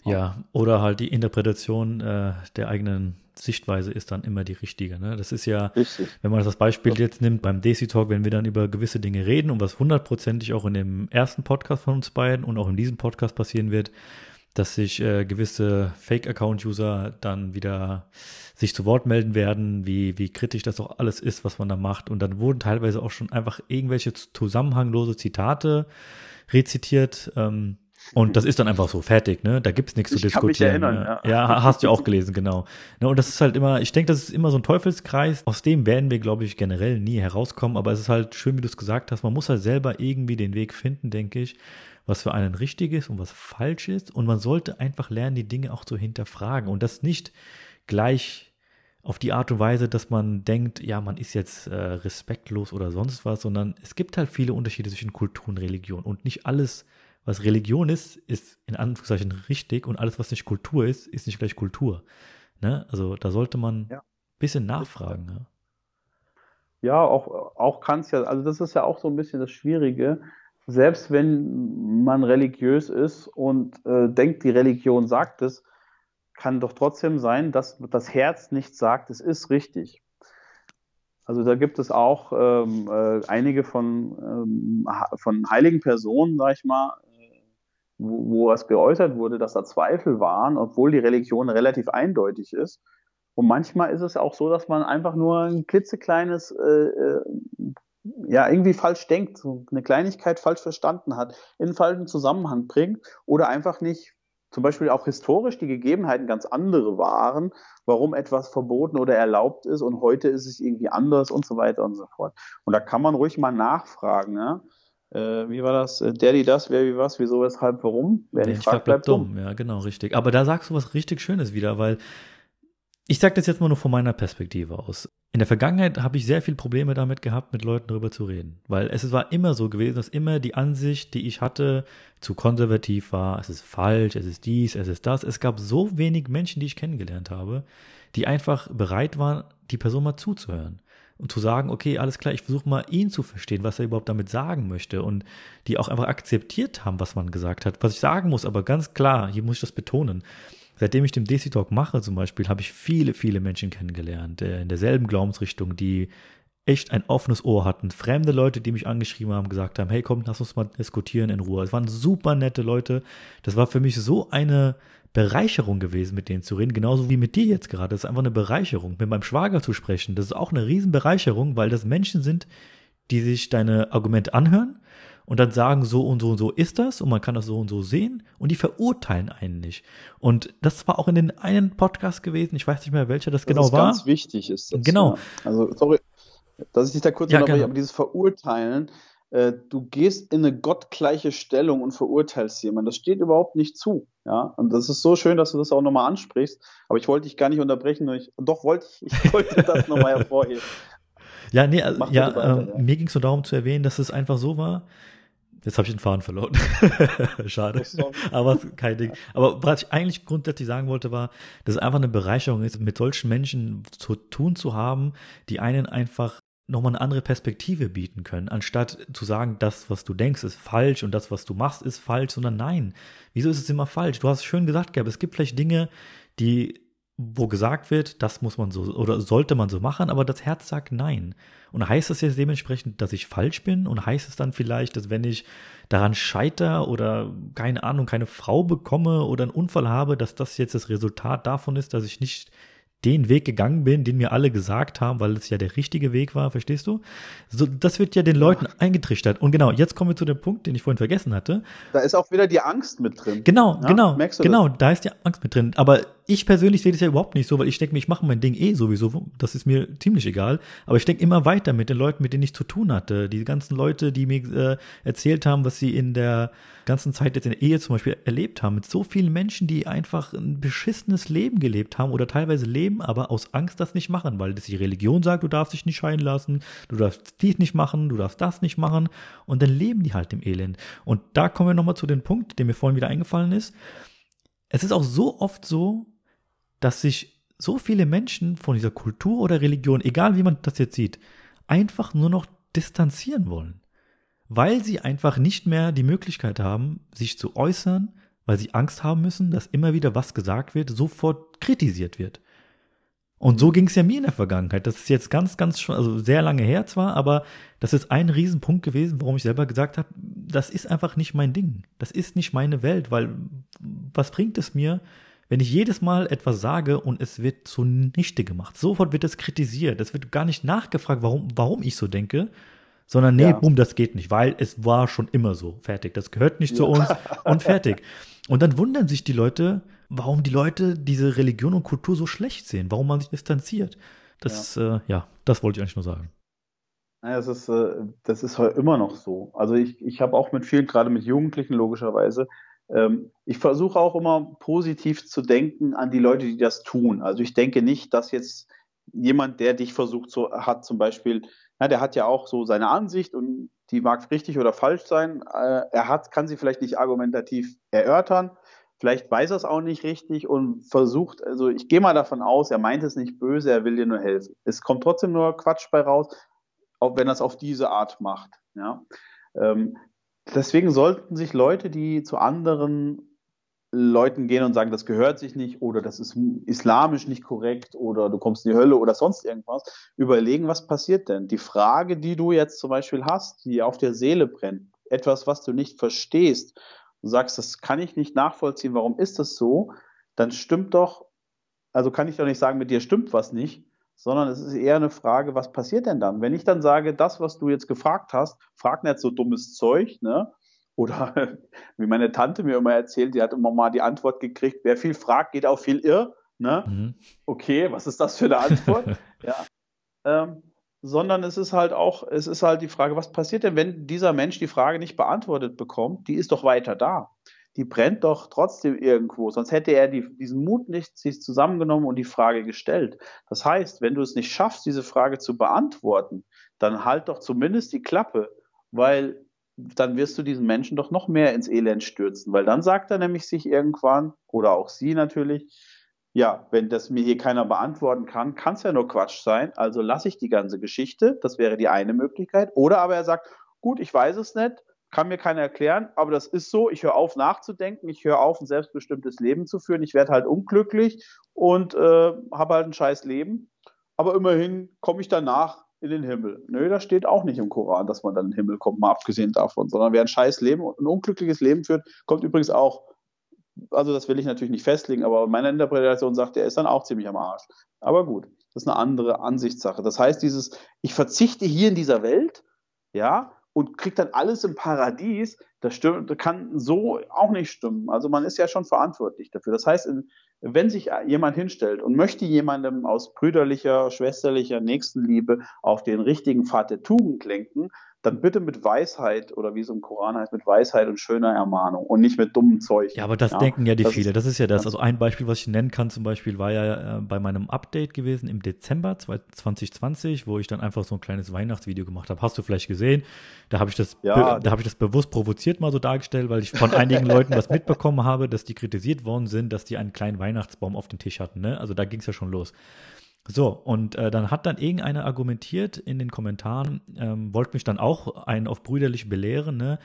Ja, oder halt die Interpretation äh, der eigenen Sichtweise ist dann immer die richtige. Ne? Das ist ja, Richtig. wenn man das Beispiel jetzt nimmt beim Desi Talk, wenn wir dann über gewisse Dinge reden und was hundertprozentig auch in dem ersten Podcast von uns beiden und auch in diesem Podcast passieren wird, dass sich äh, gewisse Fake-Account-User dann wieder sich zu Wort melden werden, wie, wie kritisch das auch alles ist, was man da macht. Und dann wurden teilweise auch schon einfach irgendwelche zusammenhanglose Zitate rezitiert. Ähm, und das ist dann einfach so fertig, ne? Da gibt's nichts ich zu diskutieren. Kann mich erinnern, ne? ja. ja, hast du auch gelesen, genau. Ne, und das ist halt immer, ich denke, das ist immer so ein Teufelskreis. Aus dem werden wir, glaube ich, generell nie herauskommen. Aber es ist halt schön, wie du es gesagt hast. Man muss halt selber irgendwie den Weg finden, denke ich, was für einen richtig ist und was falsch ist. Und man sollte einfach lernen, die Dinge auch zu hinterfragen und das nicht gleich auf die Art und Weise, dass man denkt, ja, man ist jetzt äh, respektlos oder sonst was, sondern es gibt halt viele Unterschiede zwischen Kultur und Religion und nicht alles was Religion ist, ist in Anführungszeichen richtig und alles, was nicht Kultur ist, ist nicht gleich Kultur. Ne? Also da sollte man ein ja. bisschen nachfragen. Ja, ja auch, auch kann es ja, also das ist ja auch so ein bisschen das Schwierige. Selbst wenn man religiös ist und äh, denkt, die Religion sagt es, kann doch trotzdem sein, dass das Herz nicht sagt, es ist richtig. Also da gibt es auch ähm, äh, einige von, ähm, von heiligen Personen, sag ich mal, wo, wo es geäußert wurde, dass da Zweifel waren, obwohl die Religion relativ eindeutig ist. Und manchmal ist es auch so, dass man einfach nur ein klitzekleines, äh, äh, ja, irgendwie falsch denkt, so eine Kleinigkeit falsch verstanden hat, in falschen Zusammenhang bringt oder einfach nicht, zum Beispiel auch historisch die Gegebenheiten ganz andere waren, warum etwas verboten oder erlaubt ist und heute ist es irgendwie anders und so weiter und so fort. Und da kann man ruhig mal nachfragen. Ja? Äh, wie war das? Äh, der, die das, wer, wie was, wieso, weshalb, warum? Wer nicht fragt, bleibt dumm. dumm. Ja, genau, richtig. Aber da sagst du was richtig Schönes wieder, weil ich sage das jetzt mal nur von meiner Perspektive aus. in der Vergangenheit habe ich sehr viele Probleme damit gehabt, mit Leuten darüber zu reden. Weil es war immer so gewesen, dass immer die Ansicht, die ich hatte, zu konservativ war, es ist falsch, es ist dies, es ist das. Es gab so wenig Menschen, die ich kennengelernt habe, die einfach bereit waren, die Person mal zuzuhören. Und zu sagen, okay, alles klar, ich versuche mal ihn zu verstehen, was er überhaupt damit sagen möchte. Und die auch einfach akzeptiert haben, was man gesagt hat. Was ich sagen muss, aber ganz klar, hier muss ich das betonen seitdem ich den DC Talk mache zum Beispiel, habe ich viele, viele Menschen kennengelernt, äh, in derselben Glaubensrichtung, die echt ein offenes Ohr hatten. Fremde Leute, die mich angeschrieben haben, gesagt haben, hey komm, lass uns mal diskutieren in Ruhe. Es waren super nette Leute. Das war für mich so eine Bereicherung gewesen, mit denen zu reden, genauso wie mit dir jetzt gerade. Das ist einfach eine Bereicherung. Mit meinem Schwager zu sprechen, das ist auch eine Riesenbereicherung, weil das Menschen sind, die sich deine Argumente anhören und dann sagen, so und so und so ist das und man kann das so und so sehen und die verurteilen einen nicht. Und das war auch in den einen Podcast gewesen, ich weiß nicht mehr welcher das, das genau ist war. Ganz wichtig ist das. Genau. Ja. Also, sorry, dass ich dich da kurz ja, unterbreche, aber dieses Verurteilen, äh, du gehst in eine gottgleiche Stellung und verurteilst jemanden. Das steht überhaupt nicht zu. Ja, und das ist so schön, dass du das auch nochmal ansprichst. Aber ich wollte dich gar nicht unterbrechen. Ich, doch wollte ich, ich wollte das nochmal hervorheben. Ja, nee, also, ja, weiter, äh, ja, mir ging es nur darum zu erwähnen, dass es einfach so war, Jetzt habe ich den Faden verloren. Schade. Aber kein Ding. Aber was ich eigentlich grundsätzlich sagen wollte, war, dass es einfach eine Bereicherung ist, mit solchen Menschen zu tun zu haben, die einen einfach nochmal eine andere Perspektive bieten können, anstatt zu sagen, das, was du denkst, ist falsch und das, was du machst, ist falsch, sondern nein. Wieso ist es immer falsch? Du hast schön gesagt, Gab. Es gibt vielleicht Dinge, die wo gesagt wird, das muss man so oder sollte man so machen, aber das Herz sagt nein. Und heißt das jetzt dementsprechend, dass ich falsch bin? Und heißt es dann vielleicht, dass wenn ich daran scheiter oder keine Ahnung, keine Frau bekomme oder einen Unfall habe, dass das jetzt das Resultat davon ist, dass ich nicht den Weg gegangen bin, den mir alle gesagt haben, weil es ja der richtige Weg war, verstehst du? So, das wird ja den Leuten eingetrichtert. Und genau, jetzt kommen wir zu dem Punkt, den ich vorhin vergessen hatte. Da ist auch wieder die Angst mit drin. Genau, ja? genau, genau, das? da ist die Angst mit drin. Aber ich persönlich sehe das ja überhaupt nicht so, weil ich denke mir, ich mache mein Ding eh sowieso. Das ist mir ziemlich egal. Aber ich denke immer weiter mit den Leuten, mit denen ich zu tun hatte. Die ganzen Leute, die mir äh, erzählt haben, was sie in der ganzen Zeit jetzt in der Ehe zum Beispiel erlebt haben. Mit so vielen Menschen, die einfach ein beschissenes Leben gelebt haben oder teilweise leben, aber aus Angst das nicht machen, weil das die Religion sagt, du darfst dich nicht scheiden lassen, du darfst dies nicht machen, du darfst das nicht machen. Und dann leben die halt im Elend. Und da kommen wir nochmal zu dem Punkt, der mir vorhin wieder eingefallen ist. Es ist auch so oft so, dass sich so viele Menschen von dieser Kultur oder Religion, egal wie man das jetzt sieht, einfach nur noch distanzieren wollen. Weil sie einfach nicht mehr die Möglichkeit haben, sich zu äußern, weil sie Angst haben müssen, dass immer wieder was gesagt wird, sofort kritisiert wird. Und so ging es ja mir in der Vergangenheit. Das ist jetzt ganz, ganz schon, also sehr lange her zwar, aber das ist ein Riesenpunkt gewesen, warum ich selber gesagt habe, das ist einfach nicht mein Ding. Das ist nicht meine Welt, weil was bringt es mir, wenn ich jedes Mal etwas sage und es wird zunichte gemacht, sofort wird es kritisiert. Es wird gar nicht nachgefragt, warum, warum ich so denke, sondern nee, ja. boom, das geht nicht, weil es war schon immer so. Fertig. Das gehört nicht ja. zu uns und fertig. Und dann wundern sich die Leute, warum die Leute diese Religion und Kultur so schlecht sehen, warum man sich distanziert. Das, ja, äh, ja das wollte ich eigentlich nur sagen. Naja, das ist, äh, das ist immer noch so. Also ich, ich habe auch mit vielen, gerade mit Jugendlichen logischerweise, ich versuche auch immer positiv zu denken an die Leute, die das tun. Also ich denke nicht, dass jetzt jemand, der dich versucht, so hat zum Beispiel, na, der hat ja auch so seine Ansicht und die mag richtig oder falsch sein. Äh, er hat, kann sie vielleicht nicht argumentativ erörtern. Vielleicht weiß er es auch nicht richtig und versucht, also ich gehe mal davon aus, er meint es nicht böse, er will dir nur helfen. Es kommt trotzdem nur Quatsch bei raus, auch wenn er es auf diese Art macht. Ja. Ähm, deswegen sollten sich Leute, die zu anderen Leuten gehen und sagen, das gehört sich nicht oder das ist islamisch nicht korrekt oder du kommst in die Hölle oder sonst irgendwas, überlegen, was passiert denn? Die Frage, die du jetzt zum Beispiel hast, die auf der Seele brennt, etwas, was du nicht verstehst, du sagst, das kann ich nicht nachvollziehen, warum ist das so, dann stimmt doch, also kann ich doch nicht sagen, mit dir stimmt was nicht, sondern es ist eher eine Frage, was passiert denn dann? Wenn ich dann sage, das, was du jetzt gefragt hast, frag nicht so dummes Zeug, ne? Oder wie meine Tante mir immer erzählt, die hat immer mal die Antwort gekriegt, wer viel fragt, geht auch viel irr. Ne? Mhm. Okay, was ist das für eine Antwort? ja. Ähm, sondern es ist halt auch, es ist halt die Frage, was passiert denn, wenn dieser Mensch die Frage nicht beantwortet bekommt? Die ist doch weiter da. Die brennt doch trotzdem irgendwo. Sonst hätte er die, diesen Mut nicht sich zusammengenommen und die Frage gestellt. Das heißt, wenn du es nicht schaffst, diese Frage zu beantworten, dann halt doch zumindest die Klappe, weil dann wirst du diesen Menschen doch noch mehr ins Elend stürzen, weil dann sagt er nämlich sich irgendwann, oder auch sie natürlich, ja, wenn das mir hier keiner beantworten kann, kann es ja nur Quatsch sein, also lasse ich die ganze Geschichte, das wäre die eine Möglichkeit, oder aber er sagt, gut, ich weiß es nicht, kann mir keiner erklären, aber das ist so, ich höre auf nachzudenken, ich höre auf, ein selbstbestimmtes Leben zu führen, ich werde halt unglücklich und äh, habe halt ein scheiß Leben, aber immerhin komme ich danach in den Himmel. Nö, das steht auch nicht im Koran, dass man dann in den Himmel kommt, mal abgesehen davon, sondern wer ein scheiß Leben, ein unglückliches Leben führt, kommt übrigens auch, also das will ich natürlich nicht festlegen, aber meine Interpretation sagt, der ist dann auch ziemlich am Arsch. Aber gut, das ist eine andere Ansichtssache. Das heißt, dieses, ich verzichte hier in dieser Welt, ja, und kriege dann alles im Paradies, das stimmt, das kann so auch nicht stimmen. Also man ist ja schon verantwortlich dafür. Das heißt, wenn sich jemand hinstellt und möchte jemandem aus brüderlicher, schwesterlicher Nächstenliebe auf den richtigen Pfad der Tugend lenken, dann bitte mit Weisheit oder wie es im Koran heißt, mit Weisheit und schöner Ermahnung und nicht mit dummem Zeug. Ja, aber das ja, denken ja die das viele. Das ist ja das. Also ein Beispiel, was ich nennen kann, zum Beispiel, war ja äh, bei meinem Update gewesen im Dezember 2020, wo ich dann einfach so ein kleines Weihnachtsvideo gemacht habe. Hast du vielleicht gesehen? Da habe ich das, ja, da habe ich das bewusst provoziert mal so dargestellt, weil ich von einigen Leuten was mitbekommen habe, dass die kritisiert worden sind, dass die einen kleinen Weihnachtsbaum auf dem Tisch hatten. Ne? Also da ging es ja schon los. So, und äh, dann hat dann irgendeiner argumentiert in den Kommentaren, ähm, wollte mich dann auch einen auf brüderlich belehren, ne?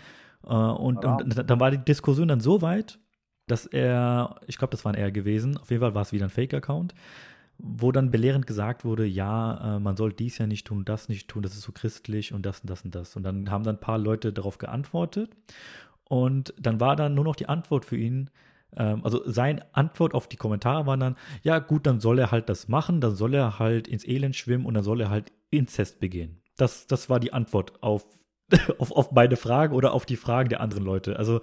Äh, und, ja. und dann war die Diskussion dann so weit, dass er, ich glaube, das war ein er gewesen, auf jeden Fall war es wieder ein Fake-Account, wo dann belehrend gesagt wurde, ja, äh, man soll dies ja nicht tun, das nicht tun, das ist so christlich und das und das und das. Und dann haben dann ein paar Leute darauf geantwortet. Und dann war dann nur noch die Antwort für ihn, ähm, also seine Antwort auf die Kommentare war dann, ja gut, dann soll er halt das machen, dann soll er halt ins Elend schwimmen und dann soll er halt Inzest begehen. Das, das war die Antwort auf, auf, auf meine Frage oder auf die Fragen der anderen Leute. Also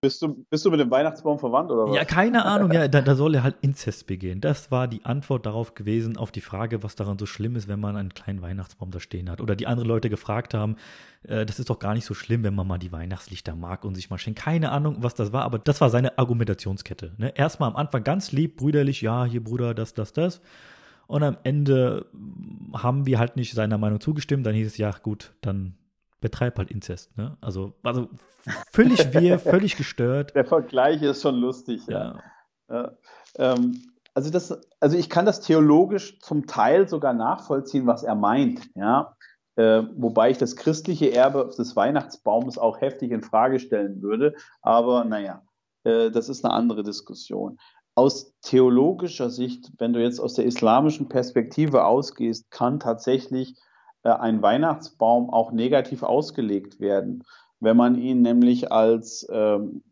bist du, bist du mit dem Weihnachtsbaum verwandt oder was? Ja, keine Ahnung. Ja, da, da soll er halt Inzest begehen. Das war die Antwort darauf gewesen, auf die Frage, was daran so schlimm ist, wenn man einen kleinen Weihnachtsbaum da stehen hat. Oder die anderen Leute gefragt haben, äh, das ist doch gar nicht so schlimm, wenn man mal die Weihnachtslichter mag und sich mal schenkt. Keine Ahnung, was das war, aber das war seine Argumentationskette. Ne? Erstmal am Anfang ganz lieb, brüderlich, ja, hier Bruder, das, das, das. Und am Ende haben wir halt nicht seiner Meinung zugestimmt. Dann hieß es, ja, gut, dann betreib halt Inzest. Ne? Also, also völlig wir, völlig gestört. Der Vergleich ist schon lustig, ja. ja. Ähm, also, das, also ich kann das theologisch zum Teil sogar nachvollziehen, was er meint, ja. Äh, wobei ich das christliche Erbe des Weihnachtsbaums auch heftig in Frage stellen würde. Aber naja, äh, das ist eine andere Diskussion. Aus theologischer Sicht, wenn du jetzt aus der islamischen Perspektive ausgehst, kann tatsächlich ein Weihnachtsbaum auch negativ ausgelegt werden. Wenn man ihn nämlich als, ähm,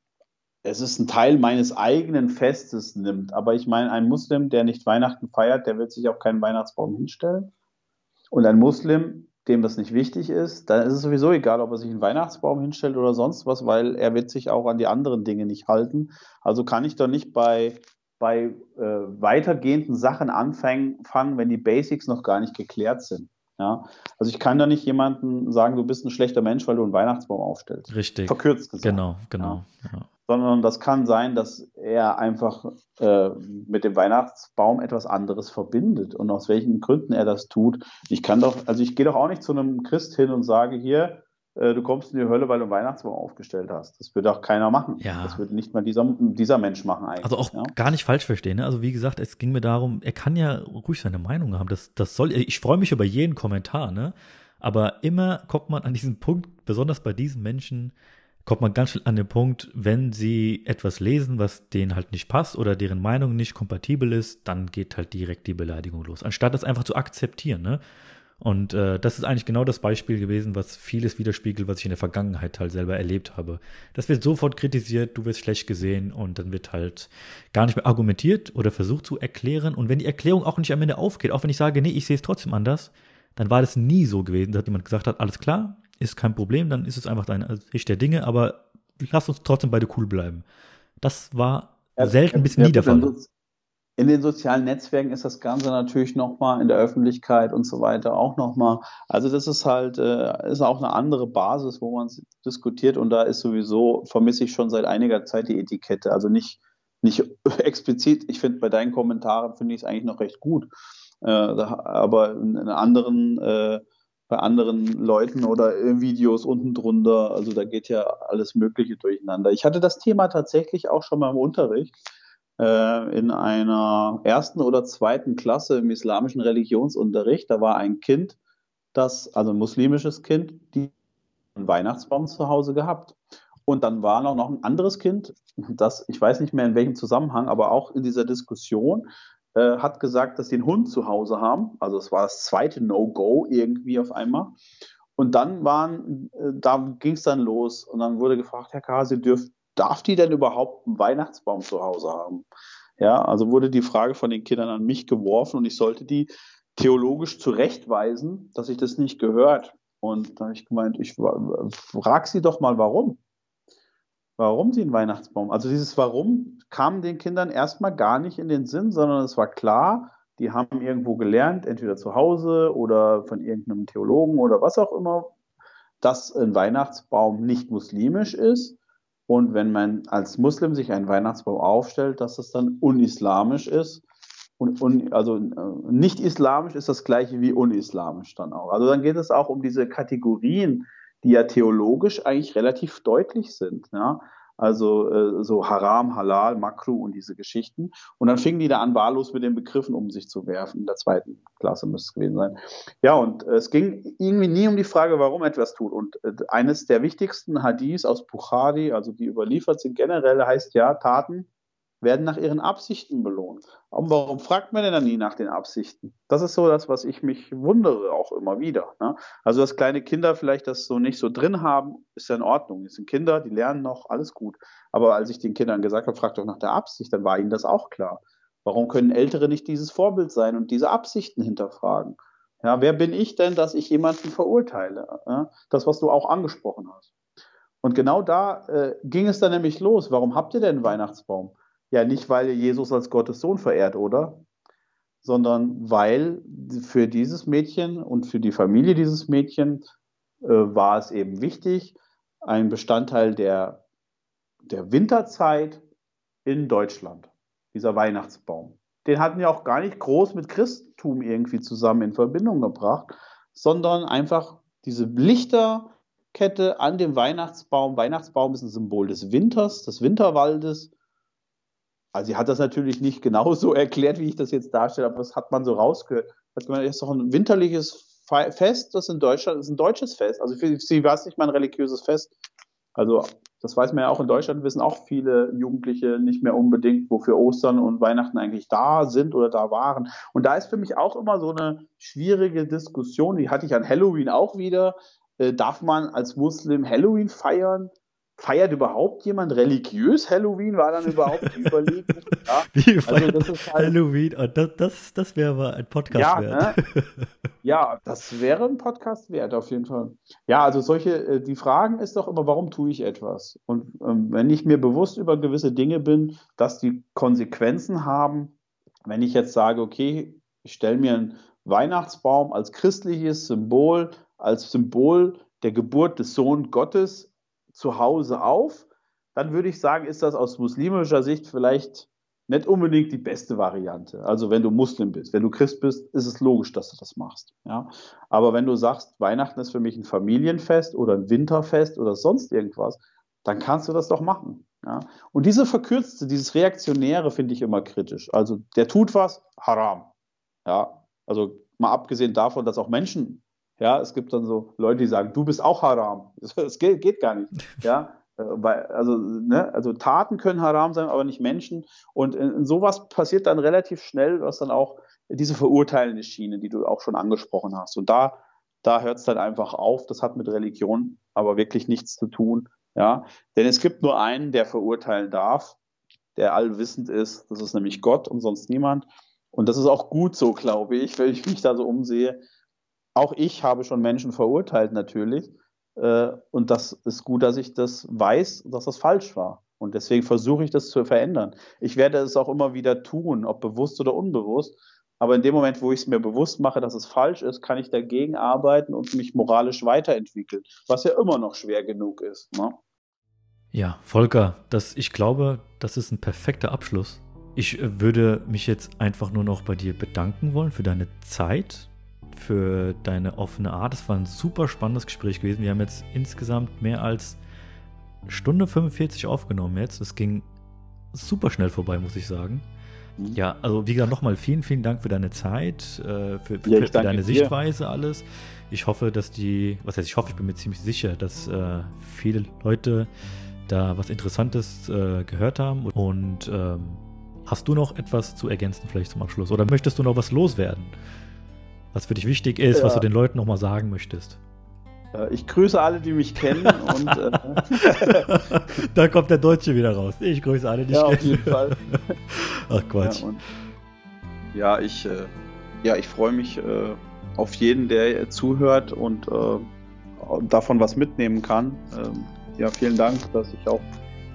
es ist ein Teil meines eigenen Festes nimmt. Aber ich meine, ein Muslim, der nicht Weihnachten feiert, der wird sich auch keinen Weihnachtsbaum hinstellen. Und ein Muslim, dem das nicht wichtig ist, dann ist es sowieso egal, ob er sich einen Weihnachtsbaum hinstellt oder sonst was, weil er wird sich auch an die anderen Dinge nicht halten. Also kann ich doch nicht bei, bei äh, weitergehenden Sachen anfangen, wenn die Basics noch gar nicht geklärt sind. Ja, also ich kann da nicht jemandem sagen, du bist ein schlechter Mensch, weil du einen Weihnachtsbaum aufstellst. Richtig. Verkürzt gesagt. Genau, genau. Ja. Ja. Sondern das kann sein, dass er einfach äh, mit dem Weihnachtsbaum etwas anderes verbindet und aus welchen Gründen er das tut. Ich kann doch, also ich gehe doch auch nicht zu einem Christ hin und sage hier, du kommst in die Hölle, weil du einen Weihnachtsbaum aufgestellt hast. Das würde auch keiner machen. Ja. Das würde nicht mal dieser, dieser Mensch machen eigentlich. Also auch ja? gar nicht falsch verstehen. Ne? Also wie gesagt, es ging mir darum, er kann ja ruhig seine Meinung haben. Das, das soll, ich freue mich über jeden Kommentar, ne? Aber immer kommt man an diesen Punkt, besonders bei diesen Menschen, kommt man ganz schnell an den Punkt, wenn sie etwas lesen, was denen halt nicht passt oder deren Meinung nicht kompatibel ist, dann geht halt direkt die Beleidigung los. Anstatt das einfach zu akzeptieren, ne? Und äh, das ist eigentlich genau das Beispiel gewesen, was vieles widerspiegelt, was ich in der Vergangenheit halt selber erlebt habe. Das wird sofort kritisiert, du wirst schlecht gesehen und dann wird halt gar nicht mehr argumentiert oder versucht zu erklären. Und wenn die Erklärung auch nicht am Ende aufgeht, auch wenn ich sage, nee, ich sehe es trotzdem anders, dann war das nie so gewesen, dass jemand gesagt hat, alles klar, ist kein Problem, dann ist es einfach deine Sicht der Dinge, aber lass uns trotzdem beide cool bleiben. Das war ja, selten bis nie der Fall. In den sozialen Netzwerken ist das Ganze natürlich nochmal in der Öffentlichkeit und so weiter auch nochmal. Also das ist halt, äh, ist auch eine andere Basis, wo man diskutiert und da ist sowieso, vermisse ich schon seit einiger Zeit die Etikette. Also nicht, nicht explizit, ich finde bei deinen Kommentaren finde ich es eigentlich noch recht gut. Äh, aber in, anderen, äh, bei anderen Leuten oder Videos unten drunter, also da geht ja alles Mögliche durcheinander. Ich hatte das Thema tatsächlich auch schon mal im Unterricht äh, in einer ersten oder zweiten Klasse im islamischen Religionsunterricht. Da war ein Kind, das, also ein muslimisches Kind, die einen Weihnachtsbaum zu Hause gehabt. Und dann war noch, noch ein anderes Kind, das, ich weiß nicht mehr in welchem Zusammenhang, aber auch in dieser Diskussion, äh, hat gesagt, dass sie einen Hund zu Hause haben. Also es war das zweite No-Go irgendwie auf einmal. Und dann waren, äh, da ging es dann los und dann wurde gefragt, Herr Kasi, dürft, darf die denn überhaupt einen Weihnachtsbaum zu Hause haben? Ja, also wurde die Frage von den Kindern an mich geworfen und ich sollte die theologisch zurechtweisen, dass ich das nicht gehört. Und da habe ich gemeint, ich frag sie doch mal, warum. Warum sie einen Weihnachtsbaum? Also dieses Warum kam den Kindern erstmal gar nicht in den Sinn, sondern es war klar, die haben irgendwo gelernt, entweder zu Hause oder von irgendeinem Theologen oder was auch immer, dass ein Weihnachtsbaum nicht muslimisch ist und wenn man als Muslim sich einen Weihnachtsbaum aufstellt, dass es dann unislamisch ist. Und, und also äh, nicht islamisch ist das gleiche wie unislamisch dann auch. Also dann geht es auch um diese Kategorien, die ja theologisch eigentlich relativ deutlich sind. Ja? Also äh, so Haram, Halal, Makru und diese Geschichten. Und dann fingen die da an, wahllos mit den Begriffen um sich zu werfen. In der zweiten Klasse müsste es gewesen sein. Ja, und äh, es ging irgendwie nie um die Frage, warum etwas tut. Und äh, eines der wichtigsten Hadiths aus Bukhari, also die überliefert sind generell, heißt ja, Taten werden nach ihren Absichten belohnt. Und warum fragt man denn dann nie nach den Absichten? Das ist so das, was ich mich wundere auch immer wieder. Ne? Also, dass kleine Kinder vielleicht das so nicht so drin haben, ist ja in Ordnung. Es sind Kinder, die lernen noch, alles gut. Aber als ich den Kindern gesagt habe, fragt doch nach der Absicht, dann war ihnen das auch klar. Warum können Ältere nicht dieses Vorbild sein und diese Absichten hinterfragen? Ja, wer bin ich denn, dass ich jemanden verurteile? Ja, das, was du auch angesprochen hast. Und genau da äh, ging es dann nämlich los. Warum habt ihr denn einen Weihnachtsbaum? Ja, nicht, weil Jesus als Gottes Sohn verehrt, oder? Sondern weil für dieses Mädchen und für die Familie dieses Mädchen äh, war es eben wichtig, ein Bestandteil der, der Winterzeit in Deutschland, dieser Weihnachtsbaum. Den hatten wir auch gar nicht groß mit Christentum irgendwie zusammen in Verbindung gebracht, sondern einfach diese Lichterkette an dem Weihnachtsbaum. Weihnachtsbaum ist ein Symbol des Winters, des Winterwaldes. Also sie hat das natürlich nicht genau so erklärt, wie ich das jetzt darstelle, aber das hat man so rausgehört. Das ist doch ein winterliches Fest, das in Deutschland das ist ein deutsches Fest. Also für sie war es nicht mal ein religiöses Fest. Also das weiß man ja auch in Deutschland, wissen auch viele Jugendliche nicht mehr unbedingt, wofür Ostern und Weihnachten eigentlich da sind oder da waren. Und da ist für mich auch immer so eine schwierige Diskussion, die hatte ich an Halloween auch wieder. Äh, darf man als Muslim Halloween feiern? Feiert überhaupt jemand religiös Halloween? War dann überhaupt überlegt? Ja, Wie also das ist halt, Halloween? Oh, das, das, das wäre mal ein Podcast ja, wert. Ne? ja, das wäre ein Podcast wert, auf jeden Fall. Ja, also solche, äh, die Fragen ist doch immer, warum tue ich etwas? Und ähm, wenn ich mir bewusst über gewisse Dinge bin, dass die Konsequenzen haben, wenn ich jetzt sage, okay, ich stelle mir einen Weihnachtsbaum als christliches Symbol, als Symbol der Geburt des Sohn Gottes zu Hause auf, dann würde ich sagen, ist das aus muslimischer Sicht vielleicht nicht unbedingt die beste Variante. Also wenn du Muslim bist, wenn du Christ bist, ist es logisch, dass du das machst. Ja? Aber wenn du sagst, Weihnachten ist für mich ein Familienfest oder ein Winterfest oder sonst irgendwas, dann kannst du das doch machen. Ja? Und diese verkürzte, dieses Reaktionäre finde ich immer kritisch. Also der tut was, haram. Ja, also mal abgesehen davon, dass auch Menschen ja, es gibt dann so Leute, die sagen, du bist auch Haram. Das geht, geht gar nicht. Ja, äh, weil, also, ne, also Taten können Haram sein, aber nicht Menschen. Und in, in sowas passiert dann relativ schnell, was dann auch diese verurteilende Schiene, die du auch schon angesprochen hast. Und da, da hört es dann einfach auf. Das hat mit Religion aber wirklich nichts zu tun. Ja, denn es gibt nur einen, der verurteilen darf, der allwissend ist. Das ist nämlich Gott und sonst niemand. Und das ist auch gut so, glaube ich, wenn ich mich da so umsehe. Auch ich habe schon Menschen verurteilt, natürlich. Äh, und das ist gut, dass ich das weiß, dass das falsch war. Und deswegen versuche ich das zu verändern. Ich werde es auch immer wieder tun, ob bewusst oder unbewusst. Aber in dem Moment, wo ich es mir bewusst mache, dass es falsch ist, kann ich dagegen arbeiten und mich moralisch weiterentwickeln, was ja immer noch schwer genug ist. Ne? Ja, Volker, das, ich glaube, das ist ein perfekter Abschluss. Ich äh, würde mich jetzt einfach nur noch bei dir bedanken wollen für deine Zeit, für deine offene Art. Es war ein super spannendes Gespräch gewesen. Wir haben jetzt insgesamt mehr als Stunde 45 aufgenommen jetzt. Es ging super schnell vorbei, muss ich sagen. Mhm. Ja, also wie gesagt, nochmal vielen, vielen Dank für deine Zeit, äh, für, für, ja, für deine dir. Sichtweise, alles. Ich hoffe, dass die, was heißt, ich hoffe, ich bin mir ziemlich sicher, dass äh, viele Leute da was Interessantes äh, gehört haben. Und ähm, hast du noch etwas zu ergänzen, vielleicht zum Abschluss? Oder möchtest du noch was loswerden? Was für dich wichtig ist, ja. was du den Leuten nochmal sagen möchtest? Ich grüße alle, die mich kennen. und, äh da kommt der Deutsche wieder raus. Ich grüße alle, die ja, ich kenne. Auf jeden Fall. Ach Quatsch. Ja, und, ja ich, äh, ja, ich freue mich äh, auf jeden, der zuhört und äh, davon was mitnehmen kann. Ähm, ja, vielen Dank, dass ich auch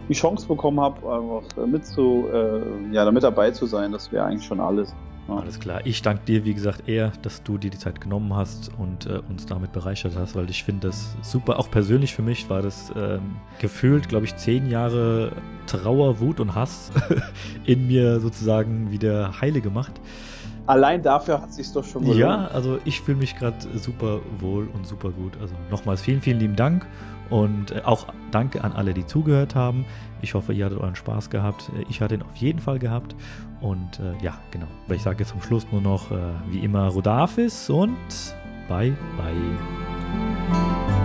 die Chance bekommen habe, einfach mit zu, äh, ja, damit dabei zu sein. Das wäre eigentlich schon alles. Alles klar. Ich danke dir, wie gesagt, eher, dass du dir die Zeit genommen hast und äh, uns damit bereichert hast, weil ich finde das super. Auch persönlich für mich war das ähm, gefühlt, glaube ich, zehn Jahre Trauer, Wut und Hass in mir sozusagen wieder heile gemacht. Allein dafür hat sich doch schon gelohnt. Ja, also ich fühle mich gerade super wohl und super gut. Also nochmals vielen, vielen lieben Dank und äh, auch danke an alle, die zugehört haben. Ich hoffe, ihr hattet euren Spaß gehabt. Äh, ich hatte ihn auf jeden Fall gehabt. Und äh, ja, genau. Aber ich sage jetzt zum Schluss nur noch, äh, wie immer, Rodafis und bye, bye.